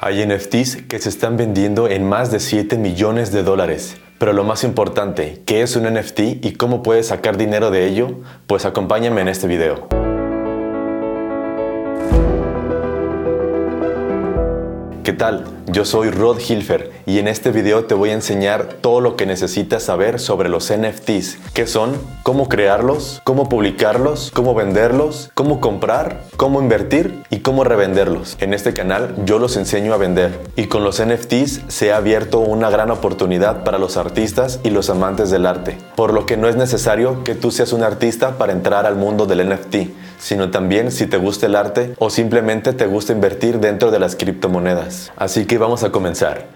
Hay NFTs que se están vendiendo en más de 7 millones de dólares. Pero lo más importante, ¿qué es un NFT y cómo puedes sacar dinero de ello? Pues acompáñame en este video. ¿Qué tal? Yo soy Rod Hilfer y en este video te voy a enseñar todo lo que necesitas saber sobre los NFTs, qué son, cómo crearlos, cómo publicarlos, cómo venderlos, cómo comprar, cómo invertir y cómo revenderlos. En este canal yo los enseño a vender y con los NFTs se ha abierto una gran oportunidad para los artistas y los amantes del arte, por lo que no es necesario que tú seas un artista para entrar al mundo del NFT, sino también si te gusta el arte o simplemente te gusta invertir dentro de las criptomonedas. Así que vamos a comenzar.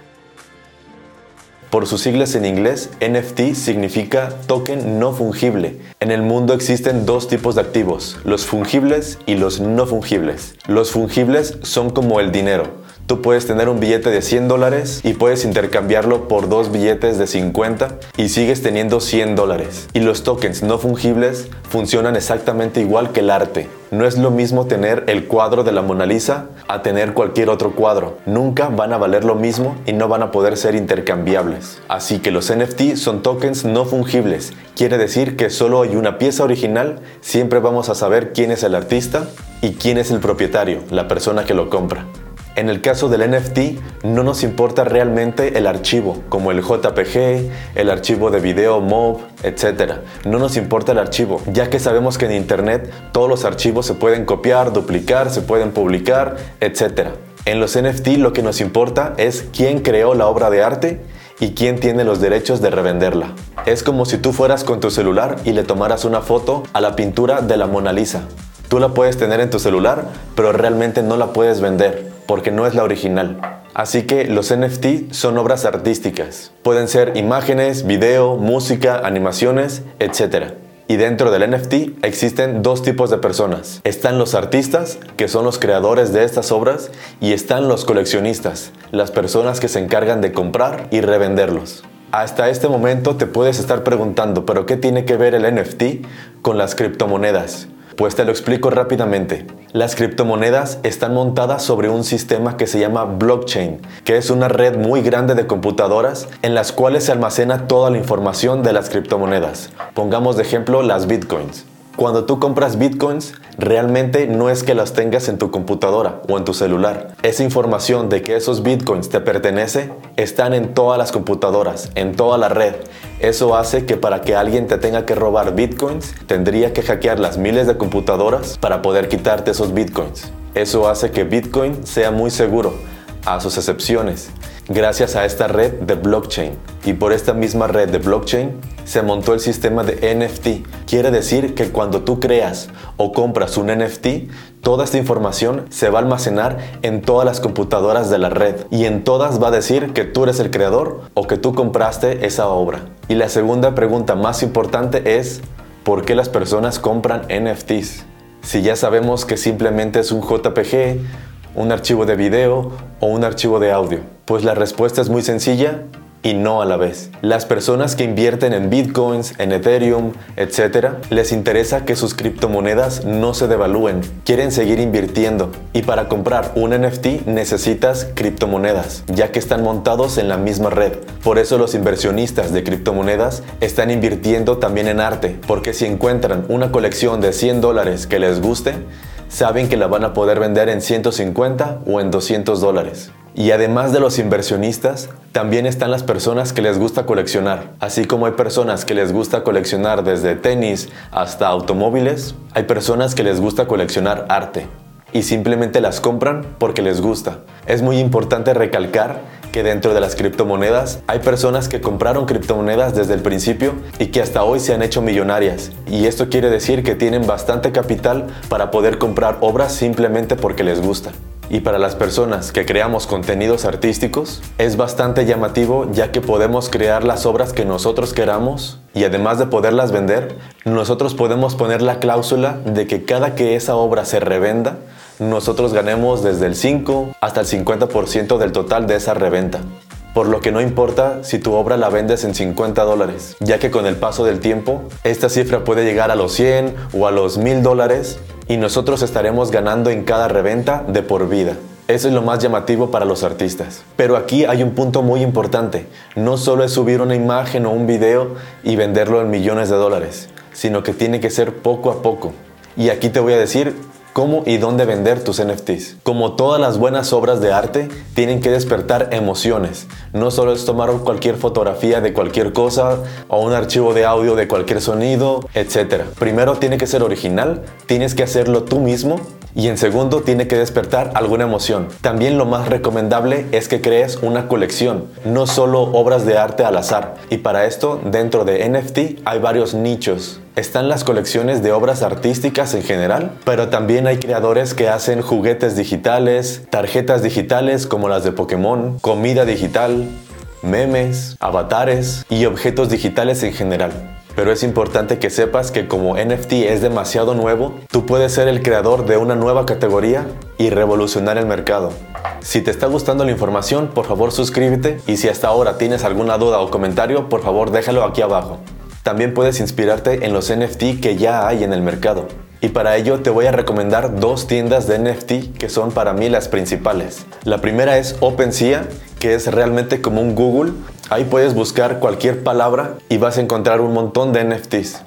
Por sus siglas en inglés, NFT significa token no fungible. En el mundo existen dos tipos de activos, los fungibles y los no fungibles. Los fungibles son como el dinero, Tú puedes tener un billete de 100 dólares y puedes intercambiarlo por dos billetes de 50 y sigues teniendo 100 dólares. Y los tokens no fungibles funcionan exactamente igual que el arte. No es lo mismo tener el cuadro de la Mona Lisa a tener cualquier otro cuadro. Nunca van a valer lo mismo y no van a poder ser intercambiables. Así que los NFT son tokens no fungibles. Quiere decir que solo hay una pieza original, siempre vamos a saber quién es el artista y quién es el propietario, la persona que lo compra. En el caso del NFT, no nos importa realmente el archivo, como el JPG, el archivo de video MOV, etc. No nos importa el archivo, ya que sabemos que en Internet todos los archivos se pueden copiar, duplicar, se pueden publicar, etc. En los NFT lo que nos importa es quién creó la obra de arte y quién tiene los derechos de revenderla. Es como si tú fueras con tu celular y le tomaras una foto a la pintura de la Mona Lisa. Tú la puedes tener en tu celular, pero realmente no la puedes vender porque no es la original. Así que los NFT son obras artísticas. Pueden ser imágenes, video, música, animaciones, etc. Y dentro del NFT existen dos tipos de personas. Están los artistas, que son los creadores de estas obras, y están los coleccionistas, las personas que se encargan de comprar y revenderlos. Hasta este momento te puedes estar preguntando, ¿pero qué tiene que ver el NFT con las criptomonedas? Pues te lo explico rápidamente. Las criptomonedas están montadas sobre un sistema que se llama blockchain, que es una red muy grande de computadoras en las cuales se almacena toda la información de las criptomonedas. Pongamos de ejemplo las bitcoins. Cuando tú compras bitcoins, realmente no es que las tengas en tu computadora o en tu celular. Esa información de que esos bitcoins te pertenece están en todas las computadoras, en toda la red. Eso hace que para que alguien te tenga que robar bitcoins, tendría que hackear las miles de computadoras para poder quitarte esos bitcoins. Eso hace que Bitcoin sea muy seguro, a sus excepciones gracias a esta red de blockchain. Y por esta misma red de blockchain se montó el sistema de NFT. Quiere decir que cuando tú creas o compras un NFT, toda esta información se va a almacenar en todas las computadoras de la red y en todas va a decir que tú eres el creador o que tú compraste esa obra. Y la segunda pregunta más importante es, ¿por qué las personas compran NFTs? Si ya sabemos que simplemente es un JPG, un archivo de video o un archivo de audio. Pues la respuesta es muy sencilla y no a la vez. Las personas que invierten en bitcoins, en Ethereum, etc., les interesa que sus criptomonedas no se devalúen. Quieren seguir invirtiendo. Y para comprar un NFT necesitas criptomonedas, ya que están montados en la misma red. Por eso los inversionistas de criptomonedas están invirtiendo también en arte, porque si encuentran una colección de 100 dólares que les guste, saben que la van a poder vender en 150 o en 200 dólares. Y además de los inversionistas, también están las personas que les gusta coleccionar. Así como hay personas que les gusta coleccionar desde tenis hasta automóviles, hay personas que les gusta coleccionar arte. Y simplemente las compran porque les gusta. Es muy importante recalcar que dentro de las criptomonedas hay personas que compraron criptomonedas desde el principio y que hasta hoy se han hecho millonarias. Y esto quiere decir que tienen bastante capital para poder comprar obras simplemente porque les gusta. Y para las personas que creamos contenidos artísticos, es bastante llamativo ya que podemos crear las obras que nosotros queramos y además de poderlas vender, nosotros podemos poner la cláusula de que cada que esa obra se revenda, nosotros ganemos desde el 5 hasta el 50% del total de esa reventa. Por lo que no importa si tu obra la vendes en 50 dólares, ya que con el paso del tiempo, esta cifra puede llegar a los 100 o a los 1000 dólares y nosotros estaremos ganando en cada reventa de por vida. Eso es lo más llamativo para los artistas. Pero aquí hay un punto muy importante. No solo es subir una imagen o un video y venderlo en millones de dólares, sino que tiene que ser poco a poco. Y aquí te voy a decir cómo y dónde vender tus NFTs. Como todas las buenas obras de arte, tienen que despertar emociones. No solo es tomar cualquier fotografía de cualquier cosa o un archivo de audio de cualquier sonido, etc. Primero tiene que ser original, tienes que hacerlo tú mismo y en segundo tiene que despertar alguna emoción. También lo más recomendable es que crees una colección, no solo obras de arte al azar. Y para esto, dentro de NFT hay varios nichos. Están las colecciones de obras artísticas en general, pero también hay creadores que hacen juguetes digitales, tarjetas digitales como las de Pokémon, comida digital, memes, avatares y objetos digitales en general. Pero es importante que sepas que como NFT es demasiado nuevo, tú puedes ser el creador de una nueva categoría y revolucionar el mercado. Si te está gustando la información, por favor suscríbete y si hasta ahora tienes alguna duda o comentario, por favor déjalo aquí abajo. También puedes inspirarte en los NFT que ya hay en el mercado. Y para ello te voy a recomendar dos tiendas de NFT que son para mí las principales. La primera es OpenSea, que es realmente como un Google. Ahí puedes buscar cualquier palabra y vas a encontrar un montón de NFTs.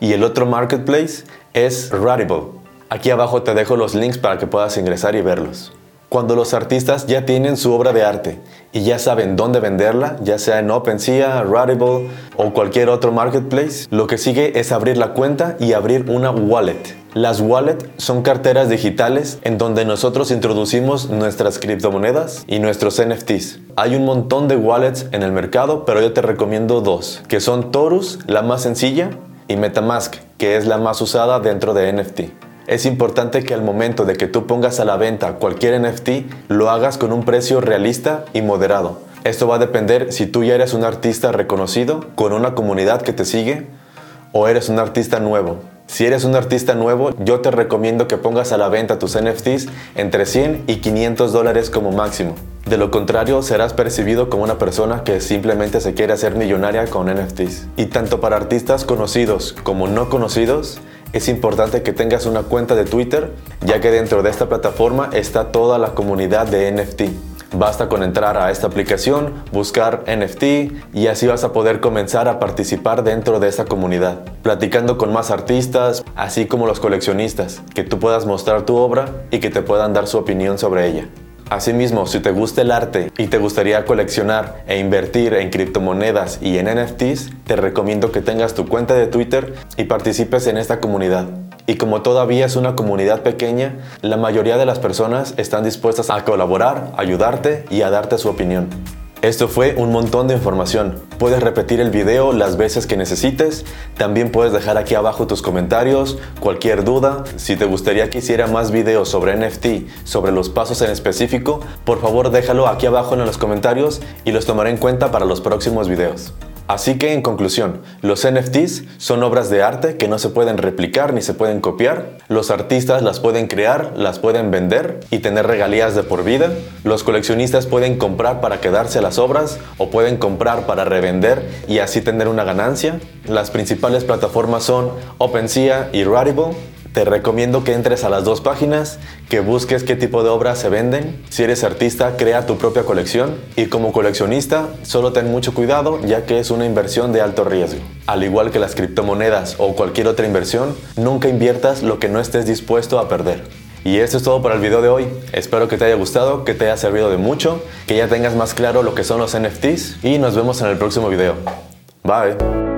Y el otro marketplace es Rarible. Aquí abajo te dejo los links para que puedas ingresar y verlos. Cuando los artistas ya tienen su obra de arte y ya saben dónde venderla, ya sea en OpenSea, Rarible o cualquier otro marketplace, lo que sigue es abrir la cuenta y abrir una wallet. Las wallets son carteras digitales en donde nosotros introducimos nuestras criptomonedas y nuestros NFTs. Hay un montón de wallets en el mercado, pero yo te recomiendo dos, que son Torus, la más sencilla, y Metamask, que es la más usada dentro de NFT. Es importante que al momento de que tú pongas a la venta cualquier NFT, lo hagas con un precio realista y moderado. Esto va a depender si tú ya eres un artista reconocido, con una comunidad que te sigue, o eres un artista nuevo. Si eres un artista nuevo, yo te recomiendo que pongas a la venta tus NFTs entre 100 y 500 dólares como máximo. De lo contrario, serás percibido como una persona que simplemente se quiere hacer millonaria con NFTs. Y tanto para artistas conocidos como no conocidos, es importante que tengas una cuenta de Twitter, ya que dentro de esta plataforma está toda la comunidad de NFT. Basta con entrar a esta aplicación, buscar NFT y así vas a poder comenzar a participar dentro de esta comunidad, platicando con más artistas, así como los coleccionistas, que tú puedas mostrar tu obra y que te puedan dar su opinión sobre ella. Asimismo, si te gusta el arte y te gustaría coleccionar e invertir en criptomonedas y en NFTs, te recomiendo que tengas tu cuenta de Twitter y participes en esta comunidad. Y como todavía es una comunidad pequeña, la mayoría de las personas están dispuestas a colaborar, ayudarte y a darte su opinión. Esto fue un montón de información. Puedes repetir el video las veces que necesites. También puedes dejar aquí abajo tus comentarios, cualquier duda. Si te gustaría que hiciera más videos sobre NFT, sobre los pasos en específico, por favor déjalo aquí abajo en los comentarios y los tomaré en cuenta para los próximos videos. Así que en conclusión, los NFTs son obras de arte que no se pueden replicar ni se pueden copiar. Los artistas las pueden crear, las pueden vender y tener regalías de por vida. Los coleccionistas pueden comprar para quedarse las obras o pueden comprar para revender y así tener una ganancia. Las principales plataformas son OpenSea y Rarible. Te recomiendo que entres a las dos páginas, que busques qué tipo de obras se venden. Si eres artista, crea tu propia colección y como coleccionista, solo ten mucho cuidado ya que es una inversión de alto riesgo. Al igual que las criptomonedas o cualquier otra inversión, nunca inviertas lo que no estés dispuesto a perder. Y esto es todo para el video de hoy. Espero que te haya gustado, que te haya servido de mucho, que ya tengas más claro lo que son los NFTs y nos vemos en el próximo video. Bye.